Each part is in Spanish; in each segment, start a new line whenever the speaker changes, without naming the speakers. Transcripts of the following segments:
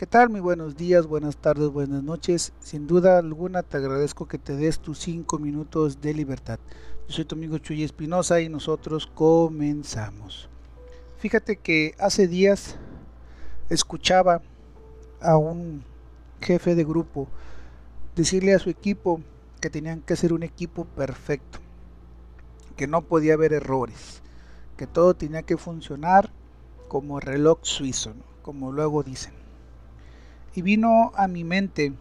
¿Qué tal? Muy buenos días, buenas tardes, buenas noches. Sin duda alguna te agradezco que te des tus 5 minutos de libertad. Yo soy tu amigo Chuy Espinosa y nosotros comenzamos. Fíjate que hace días escuchaba a un jefe de grupo decirle a su equipo que tenían que ser un equipo perfecto, que no podía haber errores, que todo tenía que funcionar como reloj suizo, como luego dicen. Y vino a mi mente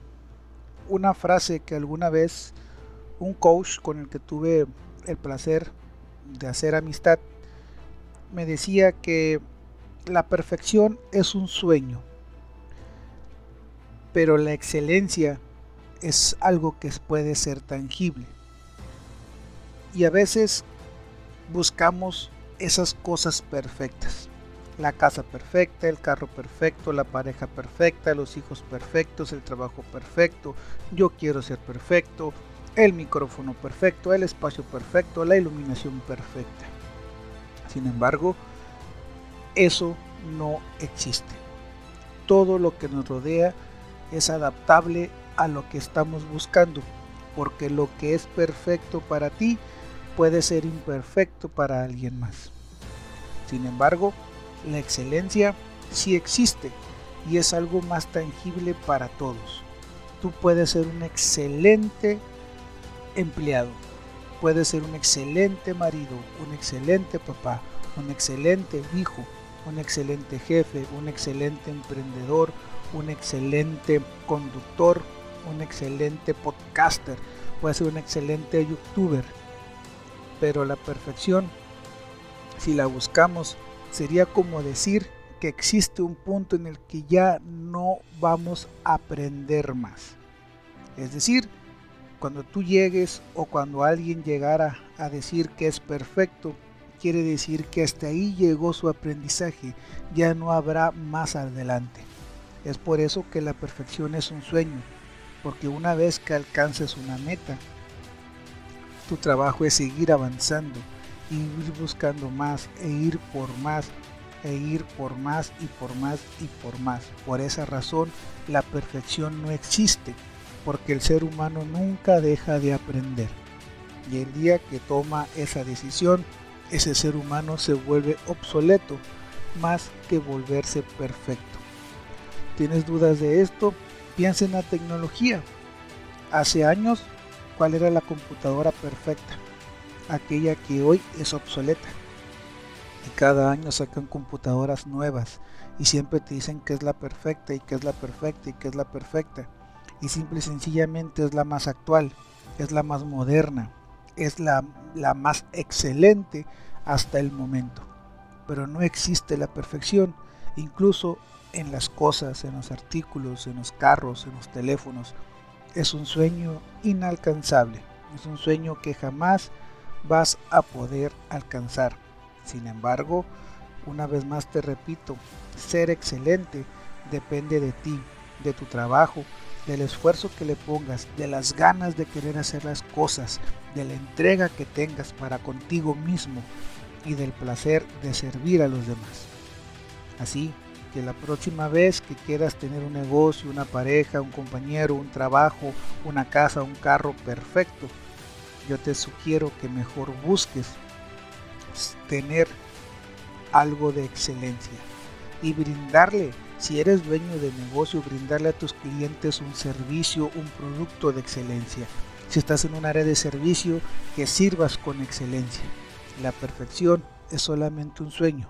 una frase que alguna vez un coach con el que tuve el placer de hacer amistad me decía que la perfección es un sueño, pero la excelencia es algo que puede ser tangible. Y a veces buscamos esas cosas perfectas la casa perfecta, el carro perfecto, la pareja perfecta, los hijos perfectos, el trabajo perfecto, yo quiero ser perfecto, el micrófono perfecto, el espacio perfecto, la iluminación perfecta. Sin embargo, eso no existe. Todo lo que nos rodea es adaptable a lo que estamos buscando, porque lo que es perfecto para ti puede ser imperfecto para alguien más. Sin embargo, la excelencia sí existe y es algo más tangible para todos. Tú puedes ser un excelente empleado, puedes ser un excelente marido, un excelente papá, un excelente hijo, un excelente jefe, un excelente emprendedor, un excelente conductor, un excelente podcaster, puedes ser un excelente youtuber. Pero la perfección, si la buscamos, sería como decir que existe un punto en el que ya no vamos a aprender más. Es decir, cuando tú llegues o cuando alguien llegara a decir que es perfecto, quiere decir que hasta ahí llegó su aprendizaje, ya no habrá más adelante. Es por eso que la perfección es un sueño, porque una vez que alcances una meta, tu trabajo es seguir avanzando ir buscando más e ir por más e ir por más y por más y por más. Por esa razón la perfección no existe, porque el ser humano nunca deja de aprender. Y el día que toma esa decisión, ese ser humano se vuelve obsoleto más que volverse perfecto. ¿Tienes dudas de esto? Piensa en la tecnología. Hace años, ¿cuál era la computadora perfecta? Aquella que hoy es obsoleta. Y cada año sacan computadoras nuevas y siempre te dicen que es la perfecta y que es la perfecta y que es la perfecta. Y simple y sencillamente es la más actual, es la más moderna, es la, la más excelente hasta el momento. Pero no existe la perfección, incluso en las cosas, en los artículos, en los carros, en los teléfonos. Es un sueño inalcanzable, es un sueño que jamás vas a poder alcanzar. Sin embargo, una vez más te repito, ser excelente depende de ti, de tu trabajo, del esfuerzo que le pongas, de las ganas de querer hacer las cosas, de la entrega que tengas para contigo mismo y del placer de servir a los demás. Así que la próxima vez que quieras tener un negocio, una pareja, un compañero, un trabajo, una casa, un carro perfecto, yo te sugiero que mejor busques tener algo de excelencia y brindarle, si eres dueño de negocio, brindarle a tus clientes un servicio, un producto de excelencia. Si estás en un área de servicio, que sirvas con excelencia. La perfección es solamente un sueño.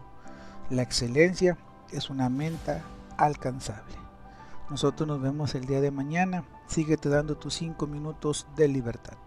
La excelencia es una meta alcanzable. Nosotros nos vemos el día de mañana. Síguete dando tus 5 minutos de libertad.